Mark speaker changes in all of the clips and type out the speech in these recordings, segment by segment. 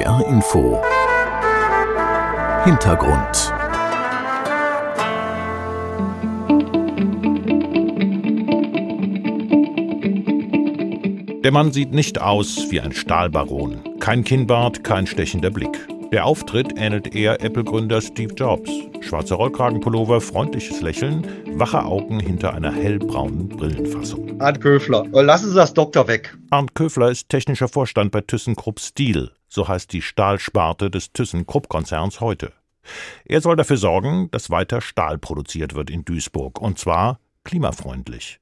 Speaker 1: NDR Info Hintergrund
Speaker 2: Der Mann sieht nicht aus wie ein Stahlbaron. Kein Kinnbart, kein stechender Blick. Der Auftritt ähnelt eher Apple-Gründer Steve Jobs. Schwarzer Rollkragenpullover, freundliches Lächeln, wache Augen hinter einer hellbraunen Brillenfassung.
Speaker 3: Arndt Köfler, lassen Sie das Doktor weg.
Speaker 2: Arndt Köfler ist technischer Vorstand bei ThyssenKrupp Steel. So heißt die Stahlsparte des ThyssenKrupp-Konzerns heute. Er soll dafür sorgen, dass weiter Stahl produziert wird in Duisburg. Und zwar klimafreundlich.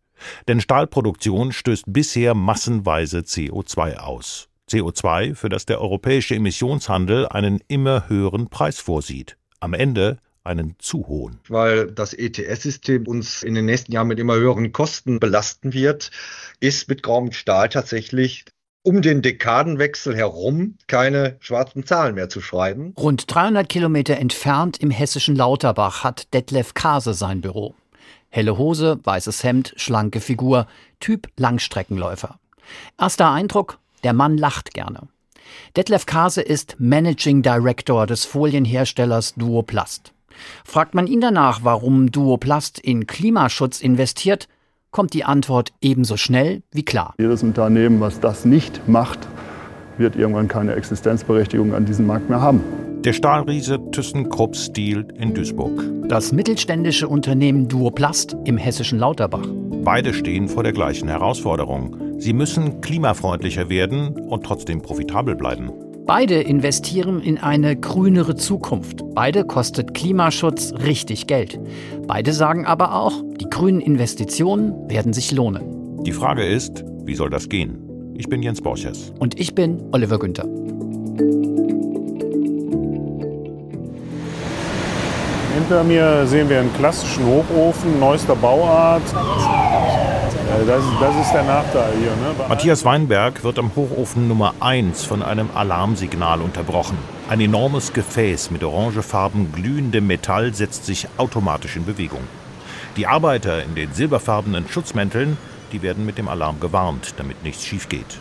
Speaker 2: Denn Stahlproduktion stößt bisher massenweise CO2 aus. CO2, für das der europäische Emissionshandel einen immer höheren Preis vorsieht. Am Ende einen zu hohen.
Speaker 3: Weil das ETS-System uns in den nächsten Jahren mit immer höheren Kosten belasten wird, ist mit grauem Stahl tatsächlich um den Dekadenwechsel herum keine schwarzen Zahlen mehr zu schreiben.
Speaker 4: Rund 300 Kilometer entfernt im hessischen Lauterbach hat Detlef Kase sein Büro. Helle Hose, weißes Hemd, schlanke Figur, Typ Langstreckenläufer. Erster Eindruck, der Mann lacht gerne. Detlef Kase ist Managing Director des Folienherstellers Duoplast. Fragt man ihn danach, warum Duoplast in Klimaschutz investiert, kommt die Antwort ebenso schnell wie klar.
Speaker 5: Jedes Unternehmen, was das nicht macht, wird irgendwann keine Existenzberechtigung an diesem Markt mehr haben.
Speaker 2: Der Stahlriese ThyssenKrupp Steel in Duisburg.
Speaker 4: Das mittelständische Unternehmen Duoplast im hessischen Lauterbach.
Speaker 2: Beide stehen vor der gleichen Herausforderung. Sie müssen klimafreundlicher werden und trotzdem profitabel bleiben.
Speaker 4: Beide investieren in eine grünere Zukunft. Beide kostet Klimaschutz richtig Geld. Beide sagen aber auch, die grünen Investitionen werden sich lohnen.
Speaker 2: Die Frage ist, wie soll das gehen? Ich bin Jens Borchers.
Speaker 4: Und ich bin Oliver Günther.
Speaker 6: Hinter mir sehen wir einen klassischen Hochofen, neuester Bauart. Das, das ist der Nachteil hier. Ne?
Speaker 2: Matthias Weinberg wird am Hochofen Nummer 1 von einem Alarmsignal unterbrochen. Ein enormes Gefäß mit orangefarben glühendem Metall setzt sich automatisch in Bewegung. Die Arbeiter in den silberfarbenen Schutzmänteln, die werden mit dem Alarm gewarnt, damit nichts schief geht.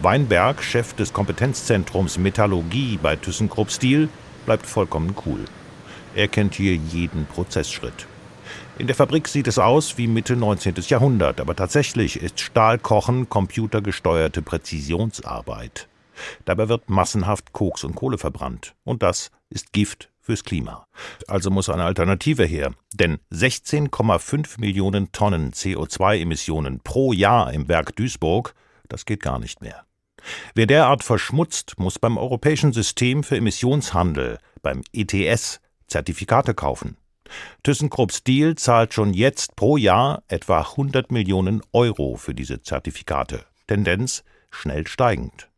Speaker 2: Weinberg, Chef des Kompetenzzentrums Metallurgie bei ThyssenKrupp Steel, bleibt vollkommen cool. Er kennt hier jeden Prozessschritt. In der Fabrik sieht es aus wie Mitte 19. Jahrhundert, aber tatsächlich ist Stahlkochen computergesteuerte Präzisionsarbeit. Dabei wird massenhaft Koks und Kohle verbrannt. Und das ist Gift fürs Klima. Also muss eine Alternative her. Denn 16,5 Millionen Tonnen CO2-Emissionen pro Jahr im Werk Duisburg, das geht gar nicht mehr. Wer derart verschmutzt, muss beim Europäischen System für Emissionshandel, beim ETS, Zertifikate kaufen. ThyssenKrupp Steel zahlt schon jetzt pro Jahr etwa 100 Millionen Euro für diese Zertifikate. Tendenz schnell steigend.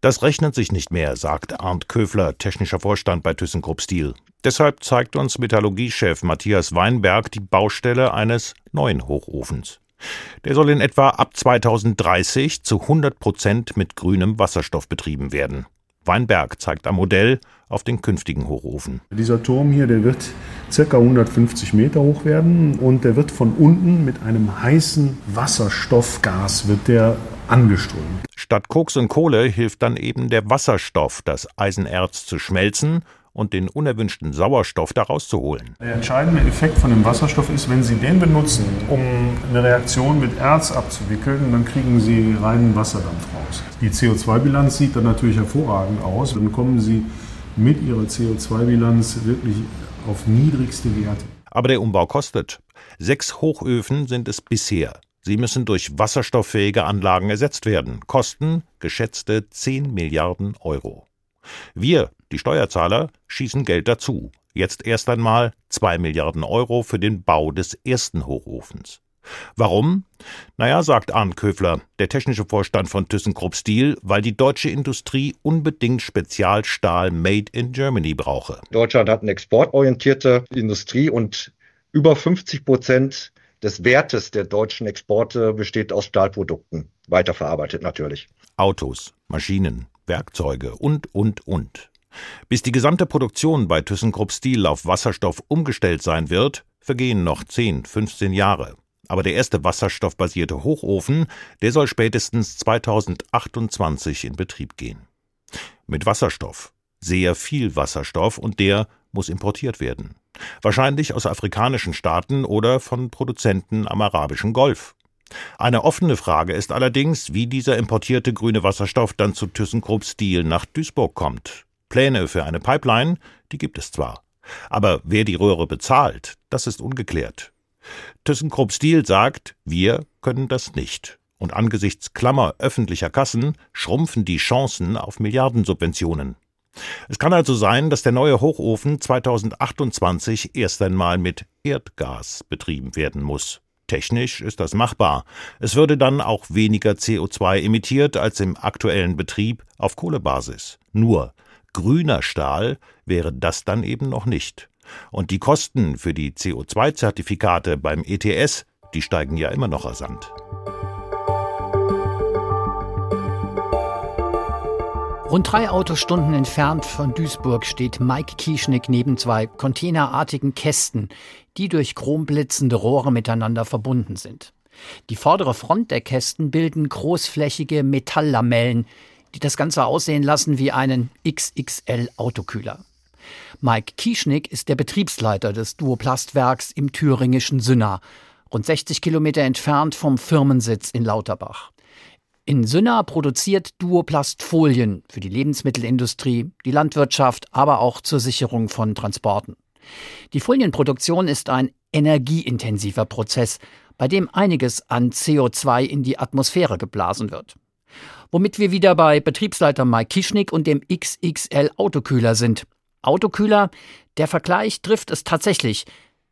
Speaker 2: Das rechnet sich nicht mehr, sagt Arndt Köfler, technischer Vorstand bei ThyssenKrupp Steel. Deshalb zeigt uns Metallurgiechef Matthias Weinberg die Baustelle eines neuen Hochofens. Der soll in etwa ab 2030 zu 100 Prozent mit grünem Wasserstoff betrieben werden. Weinberg zeigt am Modell auf den künftigen Hochofen.
Speaker 5: Dieser Turm hier, der wird ca. 150 Meter hoch werden und der wird von unten mit einem heißen Wasserstoffgas wird der angeströmt.
Speaker 2: Statt Koks und Kohle hilft dann eben der Wasserstoff, das Eisenerz zu schmelzen und den unerwünschten Sauerstoff daraus zu holen.
Speaker 5: Der entscheidende Effekt von dem Wasserstoff ist, wenn Sie den benutzen, um eine Reaktion mit Erz abzuwickeln, dann kriegen Sie reinen Wasserdampf raus. Die CO2-Bilanz sieht dann natürlich hervorragend aus. Dann kommen Sie mit Ihrer CO2-Bilanz wirklich auf niedrigste Werte.
Speaker 2: Aber der Umbau kostet. Sechs Hochöfen sind es bisher. Sie müssen durch wasserstofffähige Anlagen ersetzt werden. Kosten geschätzte 10 Milliarden Euro. Wir, die Steuerzahler, schießen Geld dazu. Jetzt erst einmal 2 Milliarden Euro für den Bau des ersten Hochofens. Warum? Naja, sagt Arndt Köfler, der technische Vorstand von ThyssenKrupp Steel, weil die deutsche Industrie unbedingt Spezialstahl made in Germany brauche.
Speaker 3: Deutschland hat eine exportorientierte Industrie und über 50 Prozent des Wertes der deutschen Exporte besteht aus Stahlprodukten, weiterverarbeitet natürlich.
Speaker 2: Autos, Maschinen, Werkzeuge und, und, und. Bis die gesamte Produktion bei ThyssenKrupp Steel auf Wasserstoff umgestellt sein wird, vergehen noch 10, 15 Jahre. Aber der erste wasserstoffbasierte Hochofen, der soll spätestens 2028 in Betrieb gehen. Mit Wasserstoff. Sehr viel Wasserstoff und der muss importiert werden. Wahrscheinlich aus afrikanischen Staaten oder von Produzenten am arabischen Golf. Eine offene Frage ist allerdings, wie dieser importierte grüne Wasserstoff dann zu ThyssenKrupp Steel nach Duisburg kommt. Pläne für eine Pipeline, die gibt es zwar. Aber wer die Röhre bezahlt, das ist ungeklärt. ThyssenKrupp Steel sagt, wir können das nicht. Und angesichts Klammer öffentlicher Kassen schrumpfen die Chancen auf Milliardensubventionen. Es kann also sein, dass der neue Hochofen 2028 erst einmal mit Erdgas betrieben werden muss. Technisch ist das machbar. Es würde dann auch weniger CO2 emittiert als im aktuellen Betrieb auf Kohlebasis. Nur grüner Stahl wäre das dann eben noch nicht. Und die Kosten für die CO2-Zertifikate beim ETS, die steigen ja immer noch rasant.
Speaker 4: Rund drei Autostunden entfernt von Duisburg steht Mike Kieschnick neben zwei containerartigen Kästen, die durch chromblitzende Rohre miteinander verbunden sind. Die vordere Front der Kästen bilden großflächige Metalllamellen, die das Ganze aussehen lassen wie einen XXL-Autokühler. Mike Kieschnick ist der Betriebsleiter des Duoplastwerks im thüringischen Sünna, rund 60 Kilometer entfernt vom Firmensitz in Lauterbach. In Sünna produziert Duoplast Folien für die Lebensmittelindustrie, die Landwirtschaft, aber auch zur Sicherung von Transporten. Die Folienproduktion ist ein energieintensiver Prozess, bei dem einiges an CO2 in die Atmosphäre geblasen wird. Womit wir wieder bei Betriebsleiter Mike Kischnick und dem XXL Autokühler sind. Autokühler, der Vergleich trifft es tatsächlich,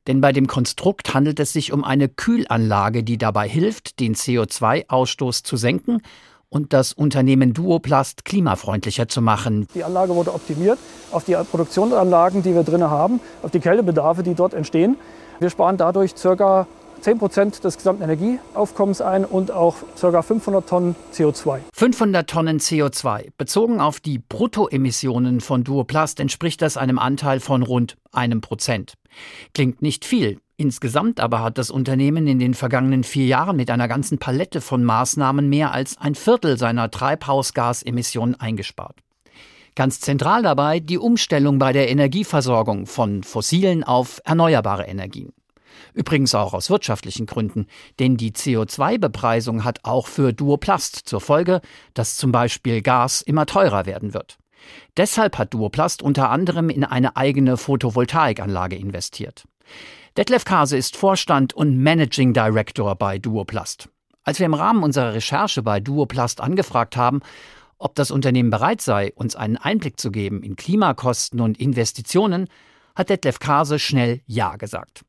Speaker 4: denn bei dem Konstrukt handelt es sich um eine Kühlanlage, die dabei hilft, den CO2-Ausstoß zu senken und das Unternehmen Duoplast klimafreundlicher zu machen.
Speaker 1: Die Anlage wurde optimiert auf die Produktionsanlagen, die wir drin haben, auf die Kältebedarfe, die dort entstehen. Wir sparen dadurch ca. 10 Prozent des gesamten Energieaufkommens ein und auch ca. 500 Tonnen CO2.
Speaker 4: 500 Tonnen CO2. Bezogen auf die Bruttoemissionen von Duoplast entspricht das einem Anteil von rund einem Prozent. Klingt nicht viel. Insgesamt aber hat das Unternehmen in den vergangenen vier Jahren mit einer ganzen Palette von Maßnahmen mehr als ein Viertel seiner Treibhausgasemissionen eingespart. Ganz zentral dabei die Umstellung bei der Energieversorgung von fossilen auf erneuerbare Energien. Übrigens auch aus wirtschaftlichen Gründen, denn die CO2-Bepreisung hat auch für Duoplast zur Folge, dass zum Beispiel Gas immer teurer werden wird. Deshalb hat Duoplast unter anderem in eine eigene Photovoltaikanlage investiert. Detlef Kase ist Vorstand und Managing Director bei Duoplast. Als wir im Rahmen unserer Recherche bei Duoplast angefragt haben, ob das Unternehmen bereit sei, uns einen Einblick zu geben in Klimakosten und Investitionen, hat Detlef Kase schnell Ja gesagt.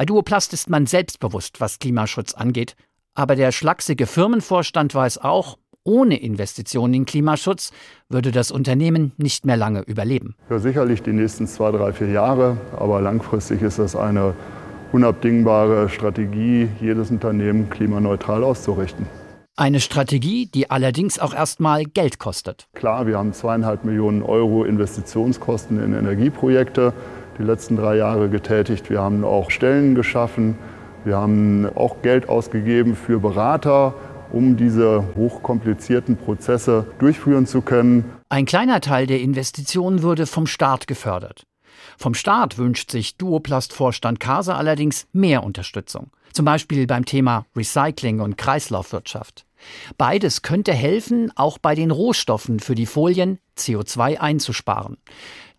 Speaker 4: Bei Duoplast ist man selbstbewusst, was Klimaschutz angeht, aber der schlachsige Firmenvorstand weiß auch, ohne Investitionen in Klimaschutz würde das Unternehmen nicht mehr lange überleben.
Speaker 7: Ja, sicherlich die nächsten zwei, drei, vier Jahre, aber langfristig ist das eine unabdingbare Strategie, jedes Unternehmen klimaneutral auszurichten.
Speaker 4: Eine Strategie, die allerdings auch erstmal Geld kostet.
Speaker 7: Klar, wir haben zweieinhalb Millionen Euro Investitionskosten in Energieprojekte die letzten drei Jahre getätigt. Wir haben auch Stellen geschaffen. Wir haben auch Geld ausgegeben für Berater, um diese hochkomplizierten Prozesse durchführen zu können.
Speaker 4: Ein kleiner Teil der Investitionen würde vom Staat gefördert. Vom Staat wünscht sich Duoplast-Vorstand Kase allerdings mehr Unterstützung. Zum Beispiel beim Thema Recycling und Kreislaufwirtschaft. Beides könnte helfen, auch bei den Rohstoffen für die Folien CO2 einzusparen.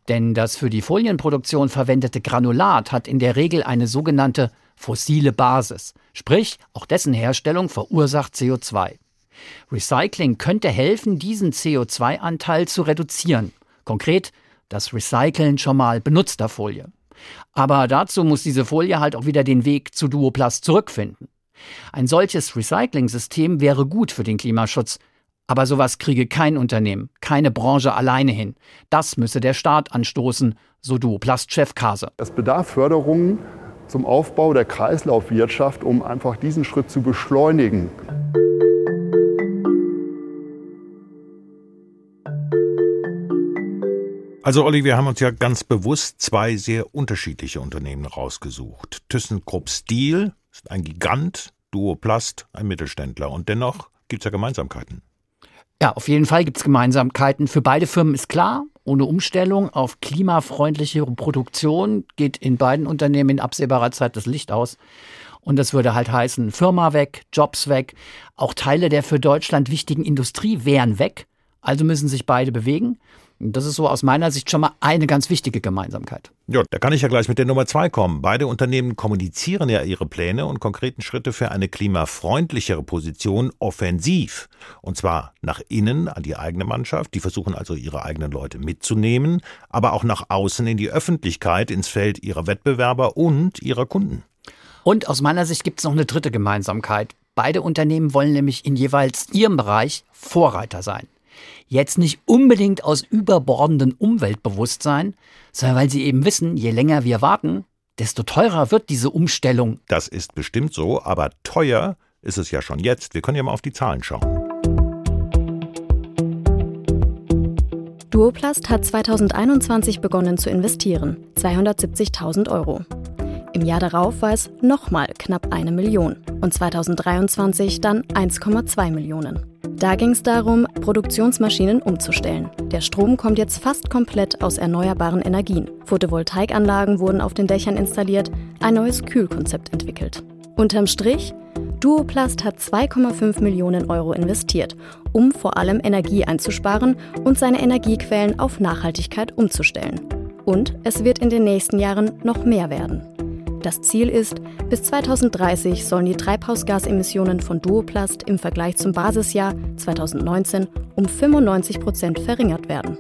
Speaker 4: Denn das für die Folienproduktion verwendete Granulat hat in der Regel eine sogenannte fossile Basis, sprich auch dessen Herstellung verursacht CO2. Recycling könnte helfen, diesen CO2-Anteil zu reduzieren. Konkret das Recyceln schon mal benutzter Folie. Aber dazu muss diese Folie halt auch wieder den Weg zu Duoplast zurückfinden. Ein solches Recycling-System wäre gut für den Klimaschutz, aber sowas kriege kein Unternehmen, keine Branche alleine hin. Das müsse der Staat anstoßen, so Duoplast-Chef Kase.
Speaker 7: Es bedarf Förderungen zum Aufbau der Kreislaufwirtschaft, um einfach diesen Schritt zu beschleunigen.
Speaker 2: Also Olli, wir haben uns ja ganz bewusst zwei sehr unterschiedliche Unternehmen rausgesucht. ThyssenKrupp Steel ist ein Gigant, Duoplast ein Mittelständler und dennoch gibt es ja Gemeinsamkeiten.
Speaker 4: Ja, auf jeden Fall gibt es Gemeinsamkeiten. Für beide Firmen ist klar, ohne Umstellung auf klimafreundliche Produktion geht in beiden Unternehmen in absehbarer Zeit das Licht aus. Und das würde halt heißen, Firma weg, Jobs weg, auch Teile der für Deutschland wichtigen Industrie wären weg. Also müssen sich beide bewegen. Das ist so aus meiner Sicht schon mal eine ganz wichtige Gemeinsamkeit.
Speaker 2: Ja, da kann ich ja gleich mit der Nummer zwei kommen. Beide Unternehmen kommunizieren ja ihre Pläne und konkreten Schritte für eine klimafreundlichere Position offensiv. Und zwar nach innen an die eigene Mannschaft. Die versuchen also ihre eigenen Leute mitzunehmen, aber auch nach außen in die Öffentlichkeit, ins Feld ihrer Wettbewerber und ihrer Kunden.
Speaker 4: Und aus meiner Sicht gibt es noch eine dritte Gemeinsamkeit. Beide Unternehmen wollen nämlich in jeweils ihrem Bereich Vorreiter sein. Jetzt nicht unbedingt aus überbordendem Umweltbewusstsein, sondern weil sie eben wissen, je länger wir warten, desto teurer wird diese Umstellung.
Speaker 2: Das ist bestimmt so, aber teuer ist es ja schon jetzt. Wir können ja mal auf die Zahlen schauen.
Speaker 8: Duoplast hat 2021 begonnen zu investieren, 270.000 Euro. Im Jahr darauf war es nochmal knapp eine Million und 2023 dann 1,2 Millionen. Da ging es darum, Produktionsmaschinen umzustellen. Der Strom kommt jetzt fast komplett aus erneuerbaren Energien. Photovoltaikanlagen wurden auf den Dächern installiert, ein neues Kühlkonzept entwickelt. Unterm Strich, Duoplast hat 2,5 Millionen Euro investiert, um vor allem Energie einzusparen und seine Energiequellen auf Nachhaltigkeit umzustellen. Und es wird in den nächsten Jahren noch mehr werden. Das Ziel ist, bis 2030 sollen die Treibhausgasemissionen von Duoplast im Vergleich zum Basisjahr 2019 um 95 Prozent verringert werden.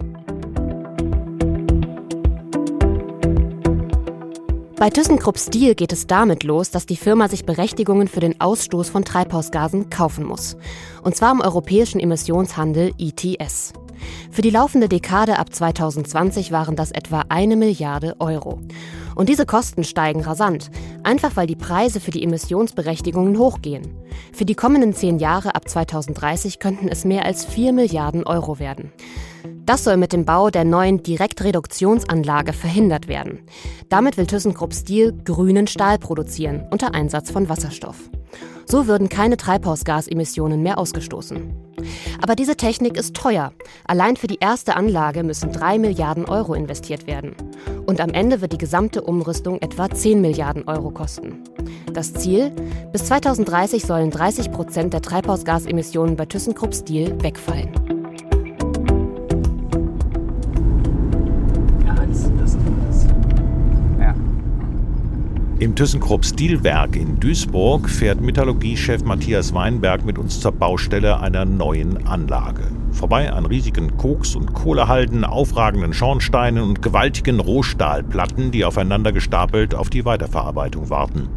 Speaker 9: Bei ThyssenKrupp Steel geht es damit los, dass die Firma sich Berechtigungen für den Ausstoß von Treibhausgasen kaufen muss. Und zwar im europäischen Emissionshandel ETS. Für die laufende Dekade ab 2020 waren das etwa eine Milliarde Euro. Und diese Kosten steigen rasant, einfach weil die Preise für die Emissionsberechtigungen hochgehen. Für die kommenden zehn Jahre ab 2030 könnten es mehr als 4 Milliarden Euro werden. Das soll mit dem Bau der neuen Direktreduktionsanlage verhindert werden. Damit will ThyssenKrupp Steel grünen Stahl produzieren unter Einsatz von Wasserstoff. So würden keine Treibhausgasemissionen mehr ausgestoßen. Aber diese Technik ist teuer. Allein für die erste Anlage müssen 3 Milliarden Euro investiert werden. Und am Ende wird die gesamte Umrüstung etwa 10 Milliarden Euro kosten. Das Ziel? Bis 2030 sollen 30 Prozent der Treibhausgasemissionen bei ThyssenKrupp Steel wegfallen.
Speaker 2: Im ThyssenKrupp Stilwerk in Duisburg fährt Metallurgiechef Matthias Weinberg mit uns zur Baustelle einer neuen Anlage. Vorbei an riesigen Koks- und Kohlehalden, aufragenden Schornsteinen und gewaltigen Rohstahlplatten, die aufeinander gestapelt auf die Weiterverarbeitung warten.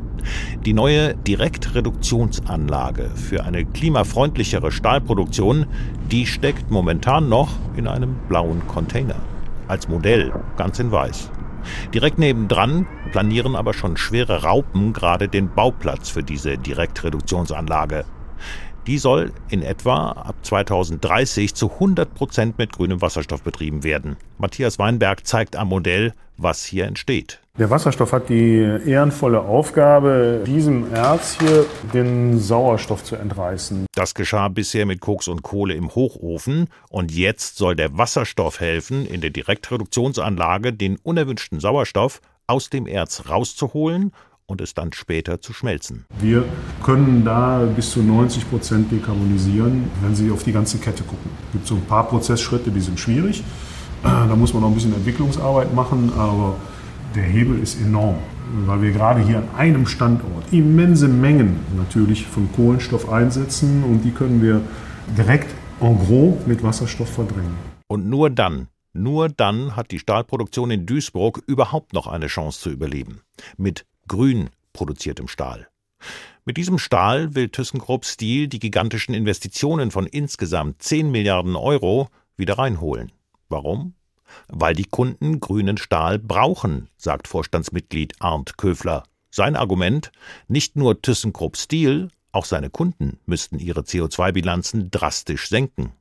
Speaker 2: Die neue Direktreduktionsanlage für eine klimafreundlichere Stahlproduktion, die steckt momentan noch in einem blauen Container. Als Modell, ganz in weiß. Direkt nebendran planieren aber schon schwere Raupen gerade den Bauplatz für diese Direktreduktionsanlage. Die soll in etwa ab 2030 zu 100 Prozent mit grünem Wasserstoff betrieben werden. Matthias Weinberg zeigt am Modell, was hier entsteht.
Speaker 5: Der Wasserstoff hat die ehrenvolle Aufgabe, diesem Erz hier den Sauerstoff zu entreißen.
Speaker 2: Das geschah bisher mit Koks und Kohle im Hochofen und jetzt soll der Wasserstoff helfen, in der Direktreduktionsanlage den unerwünschten Sauerstoff aus dem Erz rauszuholen und es dann später zu schmelzen.
Speaker 5: Wir können da bis zu 90 Prozent dekarbonisieren, wenn Sie auf die ganze Kette gucken. Es gibt so ein paar Prozessschritte, die sind schwierig. Da muss man noch ein bisschen Entwicklungsarbeit machen, aber der Hebel ist enorm, weil wir gerade hier an einem Standort immense Mengen natürlich von Kohlenstoff einsetzen und die können wir direkt en gros mit Wasserstoff verdrängen.
Speaker 2: Und nur dann, nur dann hat die Stahlproduktion in Duisburg überhaupt noch eine Chance zu überleben. Mit grün produziertem Stahl. Mit diesem Stahl will ThyssenKrupp Steel die gigantischen Investitionen von insgesamt 10 Milliarden Euro wieder reinholen. Warum? Weil die Kunden grünen Stahl brauchen, sagt Vorstandsmitglied Arndt Köfler. Sein Argument, nicht nur ThyssenKrupp Steel, auch seine Kunden müssten ihre CO2-Bilanzen drastisch senken.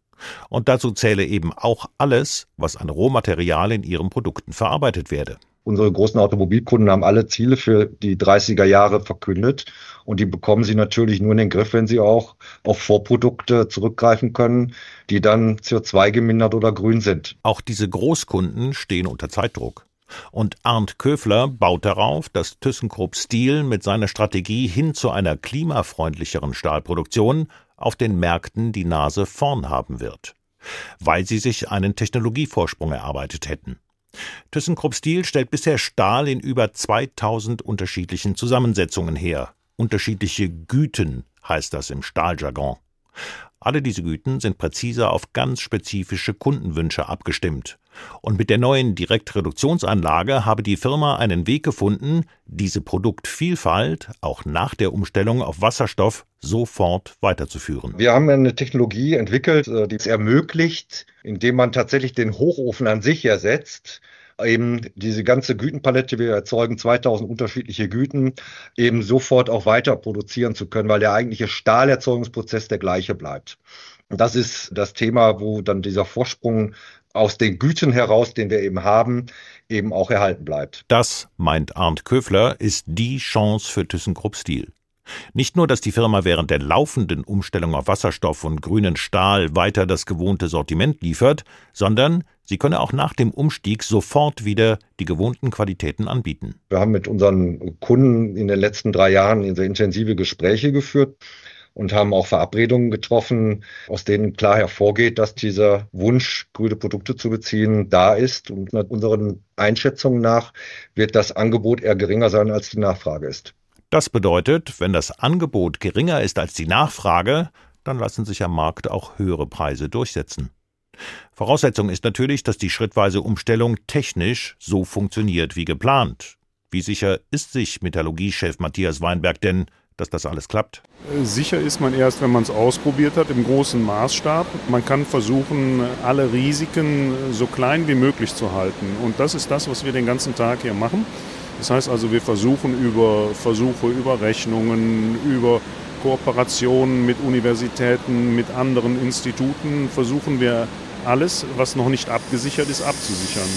Speaker 2: Und dazu zähle eben auch alles, was an Rohmaterial in ihren Produkten verarbeitet werde.
Speaker 3: Unsere großen Automobilkunden haben alle Ziele für die 30er Jahre verkündet und die bekommen sie natürlich nur in den Griff, wenn sie auch auf Vorprodukte zurückgreifen können, die dann CO2 gemindert oder grün sind.
Speaker 2: Auch diese Großkunden stehen unter Zeitdruck. Und Arndt Köfler baut darauf, dass ThyssenKrupp Steel mit seiner Strategie hin zu einer klimafreundlicheren Stahlproduktion auf den Märkten die Nase vorn haben wird, weil sie sich einen Technologievorsprung erarbeitet hätten. ThyssenKrupp Steel stellt bisher Stahl in über 2000 unterschiedlichen Zusammensetzungen her. Unterschiedliche Güten heißt das im Stahljargon. Alle diese Güten sind präziser auf ganz spezifische Kundenwünsche abgestimmt. Und mit der neuen Direktreduktionsanlage habe die Firma einen Weg gefunden, diese Produktvielfalt auch nach der Umstellung auf Wasserstoff sofort weiterzuführen.
Speaker 3: Wir haben eine Technologie entwickelt, äh, die es ermöglicht, indem man tatsächlich den Hochofen an sich ersetzt, eben diese ganze Gütenpalette, wir erzeugen 2000 unterschiedliche Güten, eben sofort auch weiter produzieren zu können, weil der eigentliche Stahlerzeugungsprozess der gleiche bleibt. Und das ist das Thema, wo dann dieser Vorsprung aus den Güten heraus, den wir eben haben, eben auch erhalten bleibt.
Speaker 2: Das, meint Arndt Köfler, ist die Chance für ThyssenKrupp Steel. Nicht nur, dass die Firma während der laufenden Umstellung auf Wasserstoff und grünen Stahl weiter das gewohnte Sortiment liefert, sondern sie könne auch nach dem Umstieg sofort wieder die gewohnten Qualitäten anbieten.
Speaker 3: Wir haben mit unseren Kunden in den letzten drei Jahren sehr intensive Gespräche geführt und haben auch Verabredungen getroffen, aus denen klar hervorgeht, dass dieser Wunsch, grüne Produkte zu beziehen, da ist. Und nach unseren Einschätzungen nach wird das Angebot eher geringer sein, als die Nachfrage ist.
Speaker 2: Das bedeutet, wenn das Angebot geringer ist als die Nachfrage, dann lassen sich am Markt auch höhere Preise durchsetzen. Voraussetzung ist natürlich, dass die schrittweise Umstellung technisch so funktioniert wie geplant. Wie sicher ist sich Metallurgiechef Matthias Weinberg denn, dass das alles klappt?
Speaker 6: Sicher ist man erst, wenn man es ausprobiert hat, im großen Maßstab. Man kann versuchen, alle Risiken so klein wie möglich zu halten. Und das ist das, was wir den ganzen Tag hier machen. Das heißt also, wir versuchen über Versuche, über Rechnungen, über Kooperationen mit Universitäten, mit anderen Instituten, versuchen wir alles, was noch nicht abgesichert ist, abzusichern.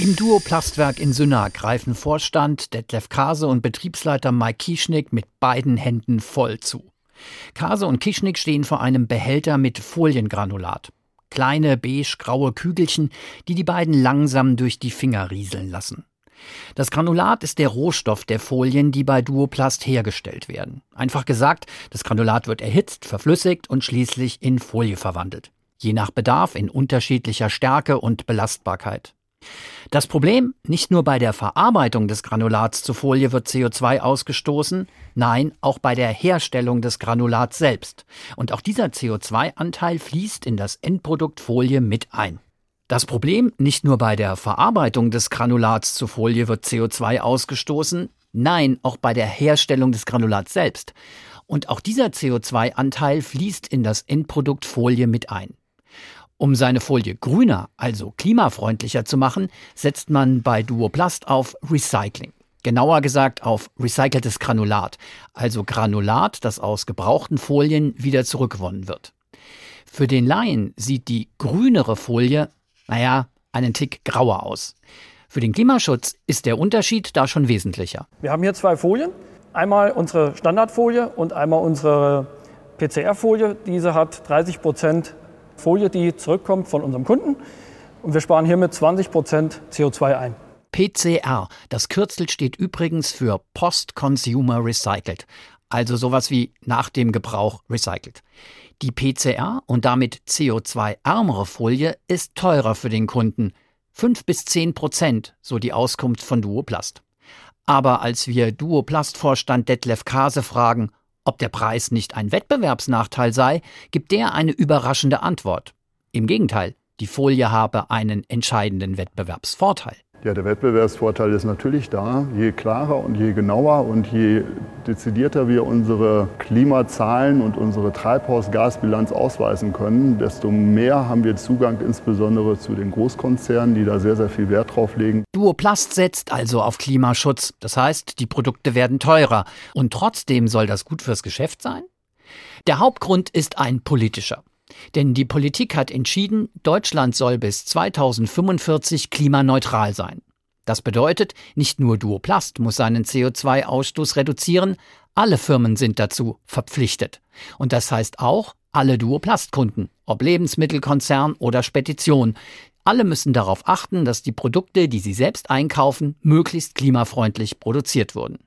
Speaker 4: Im Duoplastwerk in Sünna greifen Vorstand Detlef Kase und Betriebsleiter Mike Kieschnick mit beiden Händen voll zu. Kase und Kieschnick stehen vor einem Behälter mit Foliengranulat. Kleine beige-graue Kügelchen, die die beiden langsam durch die Finger rieseln lassen. Das Granulat ist der Rohstoff der Folien, die bei Duoplast hergestellt werden. Einfach gesagt, das Granulat wird erhitzt, verflüssigt und schließlich in Folie verwandelt. Je nach Bedarf in unterschiedlicher Stärke und Belastbarkeit. Das Problem, nicht nur bei der Verarbeitung des Granulats zu Folie wird CO2 ausgestoßen, nein, auch bei der Herstellung des Granulats selbst. Und auch dieser CO2-Anteil fließt in das Endprodukt Folie mit ein. Das Problem, nicht nur bei der Verarbeitung des Granulats zu Folie wird CO2 ausgestoßen, nein, auch bei der Herstellung des Granulats selbst. Und auch dieser CO2-Anteil fließt in das Endprodukt Folie mit ein. Um seine Folie grüner, also klimafreundlicher zu machen, setzt man bei Duoplast auf Recycling. Genauer gesagt auf recyceltes Granulat, also Granulat, das aus gebrauchten Folien wieder zurückgewonnen wird. Für den Laien sieht die grünere Folie, naja, einen Tick grauer aus. Für den Klimaschutz ist der Unterschied da schon wesentlicher.
Speaker 1: Wir haben hier zwei Folien. Einmal unsere Standardfolie und einmal unsere PCR-Folie. Diese hat 30 Prozent Folie, die zurückkommt von unserem Kunden. Und wir sparen hiermit 20 Prozent CO2 ein.
Speaker 4: PCR, das Kürzel steht übrigens für Post-Consumer Recycled, also sowas wie nach dem Gebrauch recycelt. Die PCR und damit CO2-ärmere Folie ist teurer für den Kunden. 5 bis 10 Prozent, so die Auskunft von Duoplast. Aber als wir Duoplast-Vorstand Detlef Kase fragen, ob der Preis nicht ein Wettbewerbsnachteil sei, gibt der eine überraschende Antwort. Im Gegenteil, die Folie habe einen entscheidenden Wettbewerbsvorteil.
Speaker 7: Ja, der Wettbewerbsvorteil ist natürlich da. Je klarer und je genauer und je dezidierter wir unsere Klimazahlen und unsere Treibhausgasbilanz ausweisen können, desto mehr haben wir Zugang insbesondere zu den Großkonzernen, die da sehr, sehr viel Wert drauf legen.
Speaker 4: Duoplast setzt also auf Klimaschutz. Das heißt, die Produkte werden teurer. Und trotzdem soll das gut fürs Geschäft sein? Der Hauptgrund ist ein politischer. Denn die Politik hat entschieden, Deutschland soll bis 2045 klimaneutral sein. Das bedeutet, nicht nur Duoplast muss seinen CO2-Ausstoß reduzieren, alle Firmen sind dazu verpflichtet. Und das heißt auch alle Duoplast-Kunden, ob Lebensmittelkonzern oder Spedition. Alle müssen darauf achten, dass die Produkte, die sie selbst einkaufen, möglichst klimafreundlich produziert wurden.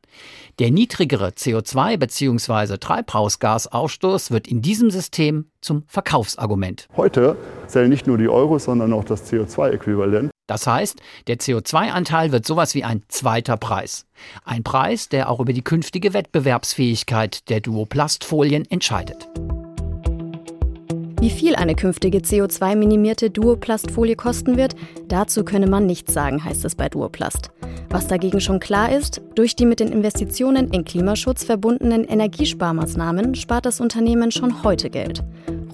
Speaker 4: Der niedrigere CO2 bzw. Treibhausgasausstoß wird in diesem System zum Verkaufsargument.
Speaker 7: Heute zählen nicht nur die Euros, sondern auch das CO2-Äquivalent.
Speaker 4: Das heißt, der CO2-Anteil wird sowas wie ein zweiter Preis. Ein Preis, der auch über die künftige Wettbewerbsfähigkeit der Duoplastfolien entscheidet.
Speaker 8: Wie viel eine künftige CO2-minimierte Duoplastfolie kosten wird, dazu könne man nichts sagen, heißt es bei Duoplast. Was dagegen schon klar ist, durch die mit den Investitionen in Klimaschutz verbundenen Energiesparmaßnahmen spart das Unternehmen schon heute Geld.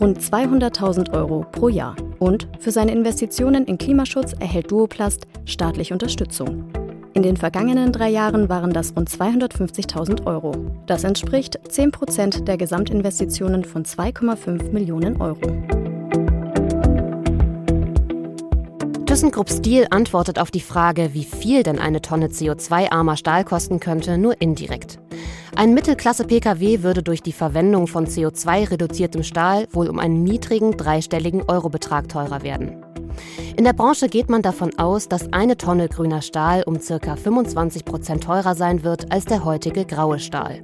Speaker 8: Rund 200.000 Euro pro Jahr. Und für seine Investitionen in Klimaschutz erhält Duoplast staatliche Unterstützung. In den vergangenen drei Jahren waren das rund 250.000 Euro. Das entspricht 10 Prozent der Gesamtinvestitionen von 2,5 Millionen Euro.
Speaker 9: ThyssenKrupp Steel antwortet auf die Frage, wie viel denn eine Tonne CO2-armer Stahl kosten könnte, nur indirekt. Ein Mittelklasse-Pkw würde durch die Verwendung von CO2-reduziertem Stahl wohl um einen niedrigen dreistelligen Eurobetrag teurer werden. In der Branche geht man davon aus, dass eine Tonne grüner Stahl um ca. 25 Prozent teurer sein wird als der heutige graue Stahl.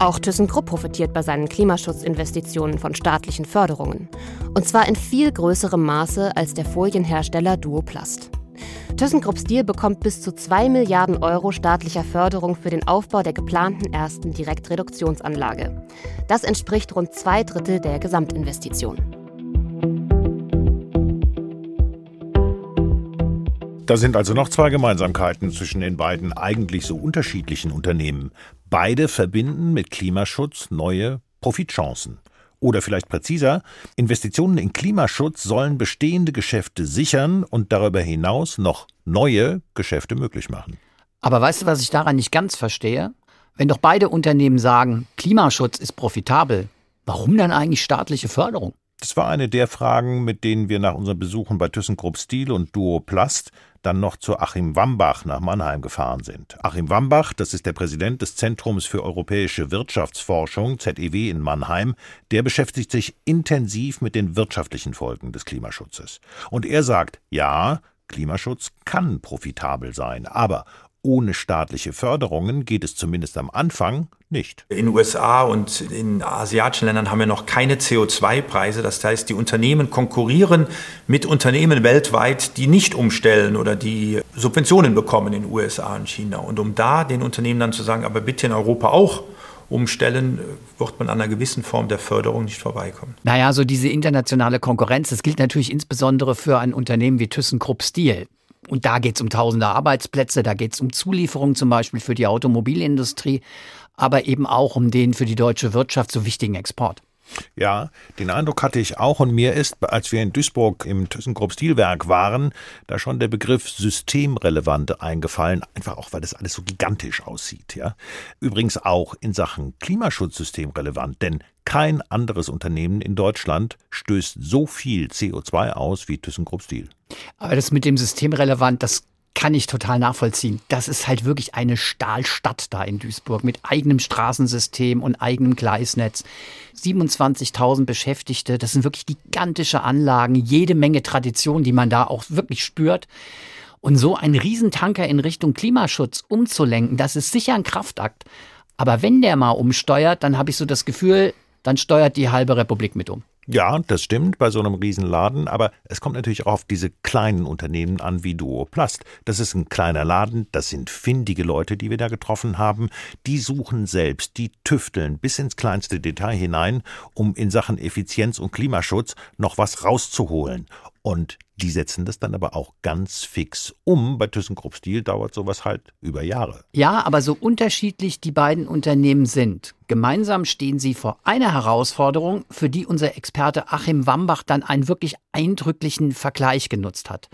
Speaker 9: Auch ThyssenKrupp profitiert bei seinen Klimaschutzinvestitionen von staatlichen Förderungen. Und zwar in viel größerem Maße als der Folienhersteller Duoplast. ThyssenKrupp Steel bekommt bis zu 2 Milliarden Euro staatlicher Förderung für den Aufbau der geplanten ersten Direktreduktionsanlage. Das entspricht rund zwei Drittel der Gesamtinvestition.
Speaker 2: Da sind also noch zwei Gemeinsamkeiten zwischen den beiden eigentlich so unterschiedlichen Unternehmen. Beide verbinden mit Klimaschutz neue Profitchancen. Oder vielleicht präziser, Investitionen in Klimaschutz sollen bestehende Geschäfte sichern und darüber hinaus noch neue Geschäfte möglich machen.
Speaker 4: Aber weißt du, was ich daran nicht ganz verstehe? Wenn doch beide Unternehmen sagen, Klimaschutz ist profitabel, warum dann eigentlich staatliche Förderung?
Speaker 2: Das war eine der Fragen, mit denen wir nach unseren Besuchen bei ThyssenKrupp Steel und Duoplast dann noch zu Achim Wambach nach Mannheim gefahren sind. Achim Wambach, das ist der Präsident des Zentrums für europäische Wirtschaftsforschung, ZEW in Mannheim, der beschäftigt sich intensiv mit den wirtschaftlichen Folgen des Klimaschutzes. Und er sagt, ja, Klimaschutz kann profitabel sein, aber ohne staatliche Förderungen geht es zumindest am Anfang nicht.
Speaker 10: In den USA und in asiatischen Ländern haben wir noch keine CO2-Preise. Das heißt, die Unternehmen konkurrieren mit Unternehmen weltweit, die nicht umstellen oder die Subventionen bekommen in den USA und China. Und um da den Unternehmen dann zu sagen, aber bitte in Europa auch umstellen, wird man an einer gewissen Form der Förderung nicht vorbeikommen.
Speaker 4: Naja, so diese internationale Konkurrenz, das gilt natürlich insbesondere für ein Unternehmen wie ThyssenKrupp Steel. Und da geht es um tausende Arbeitsplätze, da geht es um Zulieferungen zum Beispiel für die Automobilindustrie, aber eben auch um den für die deutsche Wirtschaft so wichtigen Export.
Speaker 2: Ja, den Eindruck hatte ich auch und mir ist, als wir in Duisburg im ThyssenKrupp Stilwerk waren, da schon der Begriff systemrelevant eingefallen, einfach auch, weil das alles so gigantisch aussieht, ja. Übrigens auch in Sachen Klimaschutz systemrelevant, denn kein anderes Unternehmen in Deutschland stößt so viel CO2 aus wie ThyssenKrupp Stil.
Speaker 4: Aber das mit dem System relevant, das kann ich total nachvollziehen. Das ist halt wirklich eine Stahlstadt da in Duisburg mit eigenem Straßensystem und eigenem Gleisnetz. 27.000 Beschäftigte, das sind wirklich gigantische Anlagen, jede Menge Tradition, die man da auch wirklich spürt. Und so einen Riesentanker in Richtung Klimaschutz umzulenken, das ist sicher ein Kraftakt. Aber wenn der mal umsteuert, dann habe ich so das Gefühl, dann steuert die halbe Republik mit um.
Speaker 2: Ja, das stimmt bei so einem Riesenladen, aber es kommt natürlich auch auf diese kleinen Unternehmen an wie Duoplast. Das ist ein kleiner Laden, das sind findige Leute, die wir da getroffen haben. Die suchen selbst, die tüfteln bis ins kleinste Detail hinein, um in Sachen Effizienz und Klimaschutz noch was rauszuholen. Und die setzen das dann aber auch ganz fix um. Bei ThyssenKrupp Stil dauert sowas halt über Jahre.
Speaker 4: Ja, aber so unterschiedlich die beiden Unternehmen sind, gemeinsam stehen sie vor einer Herausforderung, für die unser Experte Achim Wambach dann einen wirklich eindrücklichen Vergleich genutzt hat.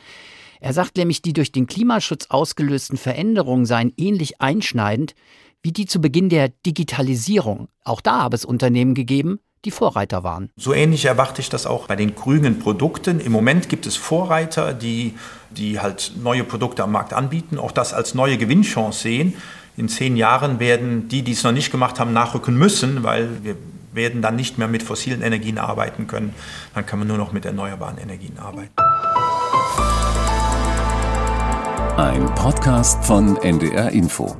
Speaker 4: Er sagt nämlich, die durch den Klimaschutz ausgelösten Veränderungen seien ähnlich einschneidend wie die zu Beginn der Digitalisierung. Auch da habe es Unternehmen gegeben, die Vorreiter waren.
Speaker 10: So ähnlich erwarte ich das auch bei den grünen Produkten. Im Moment gibt es Vorreiter, die, die halt neue Produkte am Markt anbieten, auch das als neue Gewinnchance sehen. In zehn Jahren werden die, die es noch nicht gemacht haben, nachrücken müssen, weil wir werden dann nicht mehr mit fossilen Energien arbeiten können. Dann kann man nur noch mit erneuerbaren Energien arbeiten.
Speaker 11: Ein Podcast von NDR Info.